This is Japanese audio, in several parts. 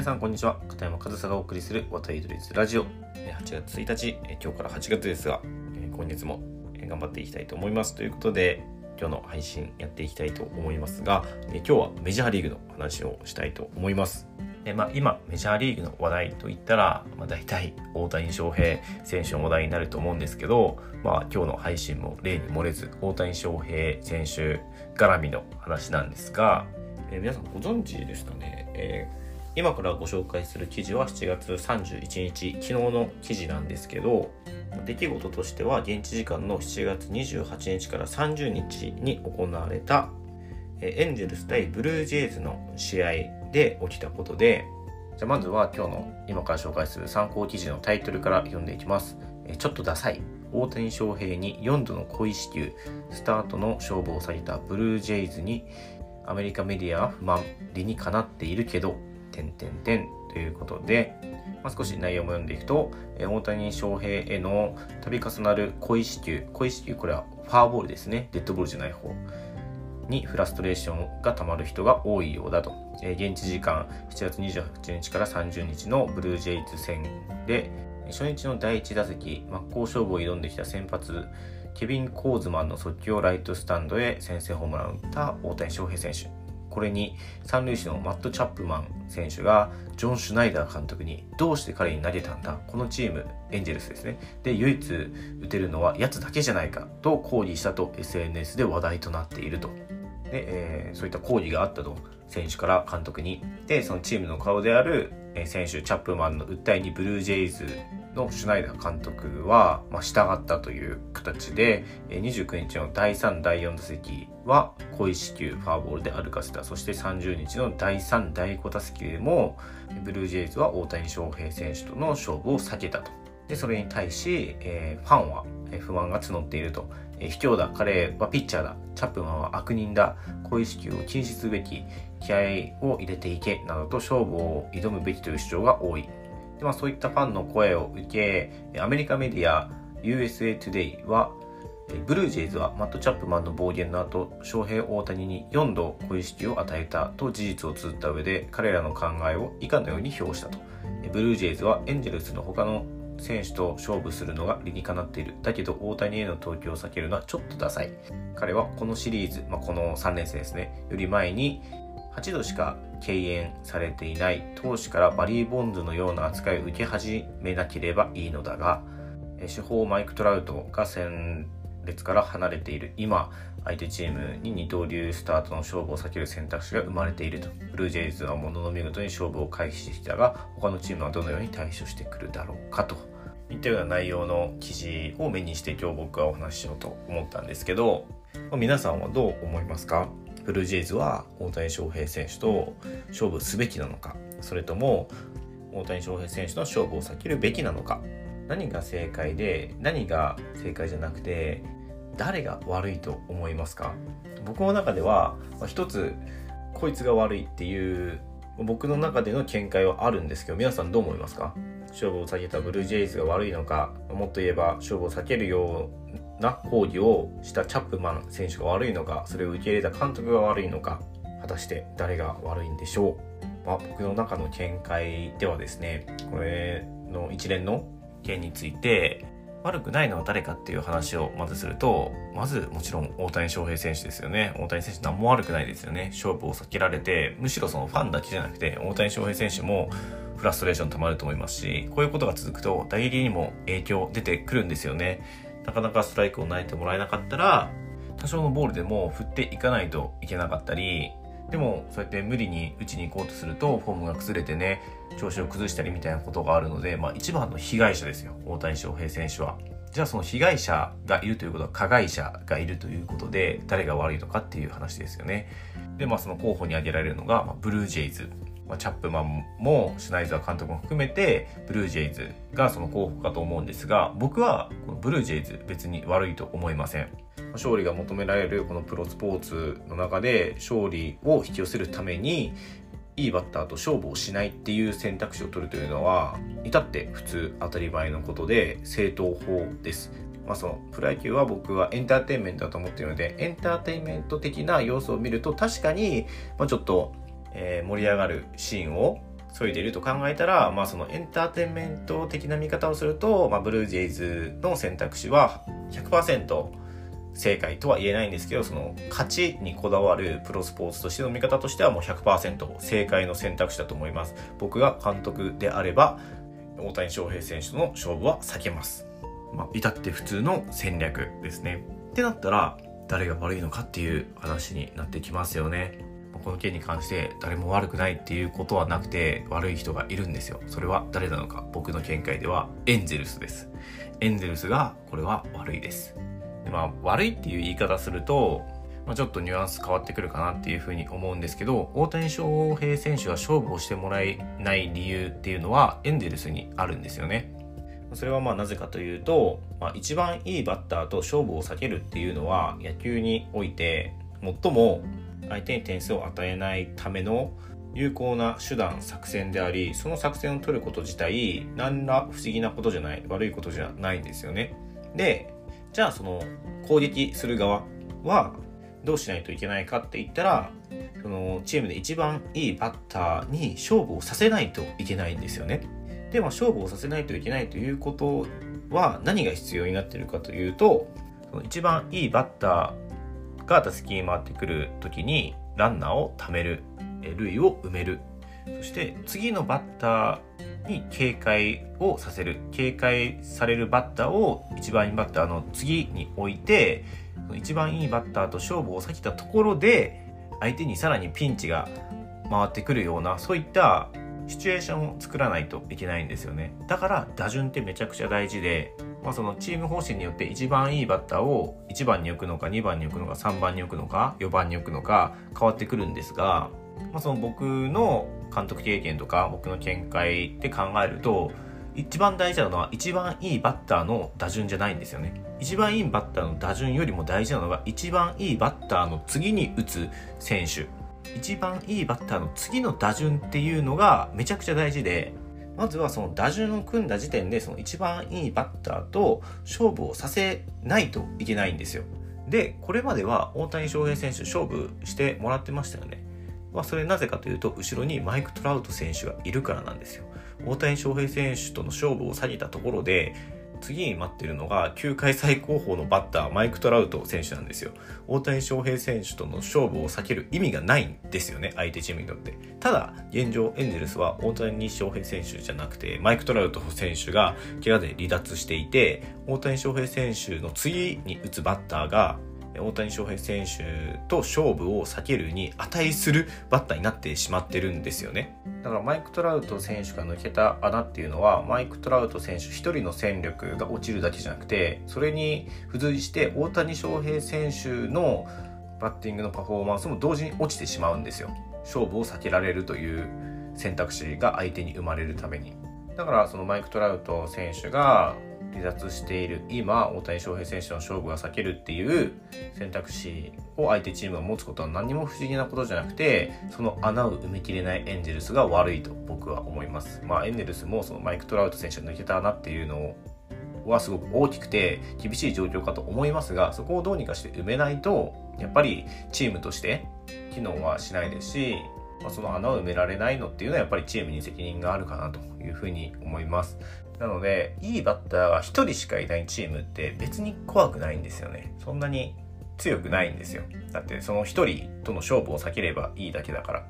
皆さんこんにちは。片山和沙がお送りする渡り鳥ズラジオ。8月1日今日から8月ですが今月も頑張っていきたいと思います。ということで今日の配信やっていきたいと思いますが今日はメジャーリーグの話をしたいと思います。でまあ、今メジャーリーグの話題といったら、まあ、大体大谷翔平選手の話題になると思うんですけど、まあ、今日の配信も例に漏れず大谷翔平選手絡みの話なんですが、えー、皆さんご存知ですかね、え、今からご紹介する記事は7月31日昨日の記事なんですけど出来事としては現地時間の7月28日から30日に行われたエンジェルス対ブルージェイズの試合で起きたことでじゃあまずは今日の今から紹介する参考記事のタイトルから読んでいきます。ちょっとダサい。大谷翔平に4度の故意支給スタートの勝負を下げたブルージェイズにアメリカメディアは不満理にかなっているけど点点点ということで、まあ、少し内容も読んでいくと大谷翔平への度重なる故意支給故意支給これはファーボールですね。デッドボールじゃない方。にフラストレーションがたまる人が多いようだと、えー、現地時間7月28日から30日のブルージェイズ戦で初日の第1打席真っ向勝負を挑んできた先発ケビン・コーズマンの速球をライトスタンドへ先制ホームランを打った大谷翔平選手。これに三塁手のマット・チャップマン選手がジョン・シュナイダー監督にどうして彼に投げたんだこのチームエンジェルスですね。で唯一打てるのはやつだけじゃないかと抗議したと SNS で話題となっていると。で、えー、そういった抗議があったと選手から監督に。でそのチームの顔である選手チャップマンの訴えにブルージェイズのシュナイダー監督は、まあ、従ったという形で29日の第3第4打席は小石球ファーボールで歩かせたそして30日の第3第5打席でもブルージェイズは大谷翔平選手との勝負を避けたと。でそれに対し、えー、ファンは不満が募っていると。え卑怯だ、彼はピッチャーだ、チャップマンは悪人だ、小意識を禁止すべき、気合を入れていけ、などと勝負を挑むべきという主張が多い。でまあ、そういったファンの声を受け、アメリカメディア USA Today は、ブルージェイズはマット・チャップマンの暴言の後、翔平大谷に4度小意識を与えたと事実を綴った上で、彼らの考えを以下のように評したと。ブルージェイズはエンジェルスの他の選手と勝負するのが理にかなっている。だけど大谷への投球を避けるのはちょっとダサい。彼はこのシリーズ、まあ、この3連戦ですね、より前に8度しか敬遠されていない投手からバリー・ボンズのような扱いを受け始めなければいいのだが、主砲マイク・トラウトが戦列から離れている今、相手チームに二刀流スタートの勝負を避ける選択肢が生まれていると。ブルージェイズはものの見事に勝負を回避してきたが、他のチームはどのように対処してくるだろうかと。いったような内容の記事を目にして今日僕はお話ししようと思ったんですけど、皆さんはどう思いますか？ブルージェイズは大谷翔平選手と勝負すべきなのかそれとも大谷翔平選手の勝負を避けるべきなのか何が正解で何が正解じゃなくて誰が悪いと思いますか？僕の中では一つこいつが悪いっていう僕の中での見解はあるんですけど皆さんどう思いますか？勝負を避けたブルージェイズが悪いのかもっと言えば勝負を避けるような抗議をしたチャップマン選手が悪いのかそれを受け入れた監督が悪いのか果たして誰が悪いんでしょう、まあ、僕の中の見解ではですねこれの一連の件について悪くないのは誰かっていう話をまずすると、まずもちろん大谷翔平選手ですよね。大谷選手何も悪くないですよね。勝負を避けられて、むしろそのファンだけじゃなくて、大谷翔平選手もフラストレーション溜まると思いますし、こういうことが続くと打撃にも影響出てくるんですよね。なかなかストライクを投げてもらえなかったら、多少のボールでも振っていかないといけなかったり、でもそうやって無理に打ちに行こうとするとフォームが崩れてね調子を崩したりみたいなことがあるので、まあ、一番の被害者ですよ大谷翔平選手は。じゃあその被害者がいるということは加害者がいるということで誰が悪いのかっていう話ですよね。でまあその候補に挙げられるのが、まあ、ブルージェイズ。まあ、チャップマンもシュナイザー監督も含めてブルージェイズがその候補かと思うんですが僕はこのブルージェイズ別に悪いと思いません。勝利が求められるこのプロスポーツの中で勝利を引き寄せるためにいいバッターと勝負をしないっていう選択肢を取るというのは至って普通当たり前のことで正当法です。まあ、そのプロ野球は僕はエンターテインメントだと思っているのでエンターテインメント的な要素を見ると確かに、まあ、ちょっと、えー、盛り上がるシーンを削いでいると考えたら、まあ、そのエンターテインメント的な見方をすると、まあ、ブルージェイズの選択肢は100%正解とは言えないんですけどその勝ちにこだわるプロスポーツとしての見方としてはもう100%正解の選択肢だと思います。僕が監督であれば大谷翔平選手との勝負は避けます。まあ至って普通の戦略ですね。ってなったら誰が悪いのかっていう話になってきますよね。この件に関して誰も悪くないっていうことはなくて悪い人がいるんですよ。それは誰なのか。僕の見解ではエンゼルスです。エンゼルスがこれは悪いです。でまあ悪いっていう言い方すると、まあ、ちょっとニュアンス変わってくるかなっていうふうに思うんですけど大谷翔平選手が勝負をしてもらえない理由っていうのはエンゼルスにあるんですよね。それはまあなぜかというと、まあ、一番いいバッターと勝負を避けるっていうのは野球において最も相手に点数を与えないための有効な手段作戦でありその作戦を取ること自体何ら不思議なことじゃない悪いことじゃないんですよね。でじゃあその攻撃する側はどうしないといけないかって言ったらそのチームで一番いいバッターに勝負をさせないといけないんですよね。でも勝負をさせないといけないということは何が必要になっているかというとその一番いいバッターが打席に回ってくる時にランナーを貯める。塁を埋める。そして次のバッターに警戒をさせる。警戒されるバッターを一番いいバッターの次に置いて一番いいバッターと勝負を避けたところで相手にさらにピンチが回ってくるようなそういったシチュエーションを作らないといけないんですよね。だから打順ってめちゃくちゃ大事でまあ、そのチーム方針によって一番いいバッターを1番に置くのか2番に置くのか3番に置くのか4番に置くのか変わってくるんですが、まあ、その僕の監督経験とか僕の見解で考えると一番大事なのは一番いいバッターの打順じゃないんですよね。一番いいバッターの打順よりも大事なのが一番いいバッターの次に打つ選手。一番いいバッターの次の打順っていうのがめちゃくちゃ大事でまずはその打順を組んだ時点でその一番いいバッターと勝負をさせないといけないんですよ。で、これまでは大谷翔平選手勝負してもらってましたよね。まあ、それなぜかというと、後ろにマイク・トラウト選手がいるからなんですよ。大谷翔平選手との勝負を下げたところで、次に待ってるのが球界最高峰のバッターマイク・トラウト選手なんですよ。大谷翔平選手との勝負を避ける意味がないんですよね相手チームにとって。ただ現状エンゼルスは大谷翔平選手じゃなくてマイク・トラウト選手が怪我で離脱していて大谷翔平選手の次に打つバッターが大谷翔平選手と勝負を避けるに値するバッターになってしまってるんですよね。だからマイク・トラウト選手が抜けた穴っていうのはマイク・トラウト選手1人の戦力が落ちるだけじゃなくてそれに付随して大谷翔平選手のバッティングのパフォーマンスも同時に落ちてしまうんですよ。勝負を避けられるという選択肢が相手に生まれるために。だからそのマイク・トラウト選手が離脱している今大谷翔平選手の勝負が避けるっていう選択肢を相手チームが持つことは何も不思議なことじゃなくてその穴を埋めきれないエンゼルスが悪いと僕は思います。まあエンゼルスもそのマイク・トラウト選手が抜けた穴っていうのはすごく大きくて厳しい状況かと思いますがそこをどうにかして埋めないとやっぱりチームとして機能はしないですしまあ、その穴を埋められないのっていうのはやっぱりチームに責任があるかなというふうに思います。なので、いいバッターが1人しかいないチームって別に怖くないんですよね。そんなに強くないんですよ。だってその1人との勝負を避ければいいだけだから。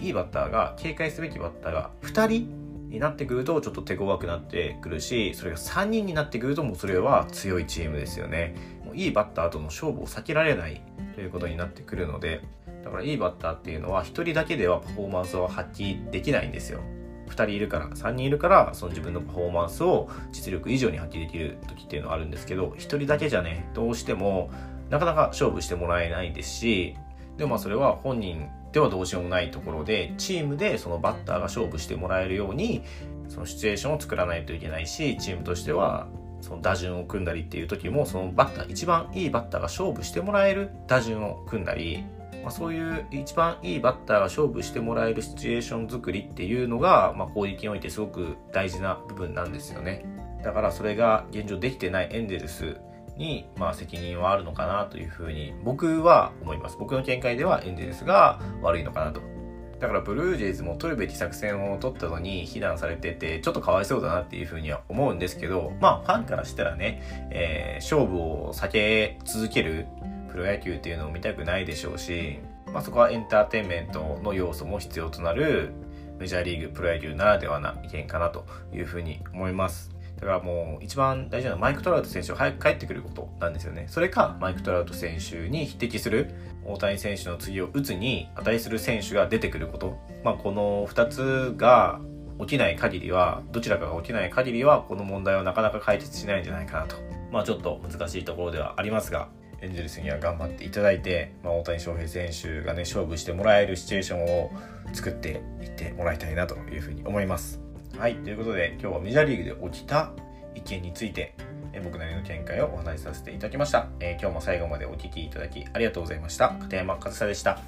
いいバッターが、警戒すべきバッターが2人になってくるとちょっと手強くなってくるし、それが3人になってくるともうそれは強いチームですよね。もういいバッターとの勝負を避けられないということになってくるので、だからいいバッターっていうのは1人だけではパフォーマンスを発揮できないんですよ。2人いるから3人いるからその自分のパフォーマンスを実力以上に発揮できる時っていうのはあるんですけど1人だけじゃねどうしてもなかなか勝負してもらえないですしでもまあそれは本人ではどうしようもないところでチームでそのバッターが勝負してもらえるようにそのシチュエーションを作らないといけないしチームとしてはその打順を組んだりっていう時もそのバッター一番いいバッターが勝負してもらえる打順を組んだりまあ、そういう一番いいバッターが勝負してもらえるシチュエーション作りっていうのが、まあ、攻撃においてすごく大事な部分なんですよね。だからそれが現状できてないエンゼルスに、まあ、責任はあるのかなというふうに僕は思います。僕の見解ではエンゼルスが悪いのかなとだからブルージェイズも取るべき作戦を取ったのに非難されてて、ちょっとかわいそうだなっていうふうには思うんですけど、まあファンからしたらね、えー、勝負を避け続けるプロ野球っていうのを見たくないでしょうし、まあそこはエンターテインメントの要素も必要となるメジャーリーグ、プロ野球ならではな意見かなというふうに思います。だからもう一番大事なのはマイク・トラウト選手が早く帰ってくることなんですよね。それかマイク・トラウト選手に匹敵する大谷選手の次を打つに値する選手が出てくること。まあこの2つが起きない限りは、どちらかが起きない限りはこの問題はなかなか解決しないんじゃないかなと。まあちょっと難しいところではありますが、エンゼルスには頑張っていただいて、まあ、大谷翔平選手がね、勝負してもらえるシチュエーションを作っていってもらいたいなというふうに思います。はい、ということで今日はメジャーリーグで起きた意見について、僕なりの見解をお話しさせていただきました、えー、今日も最後までお聴きいただきありがとうございました。片山和沙でした。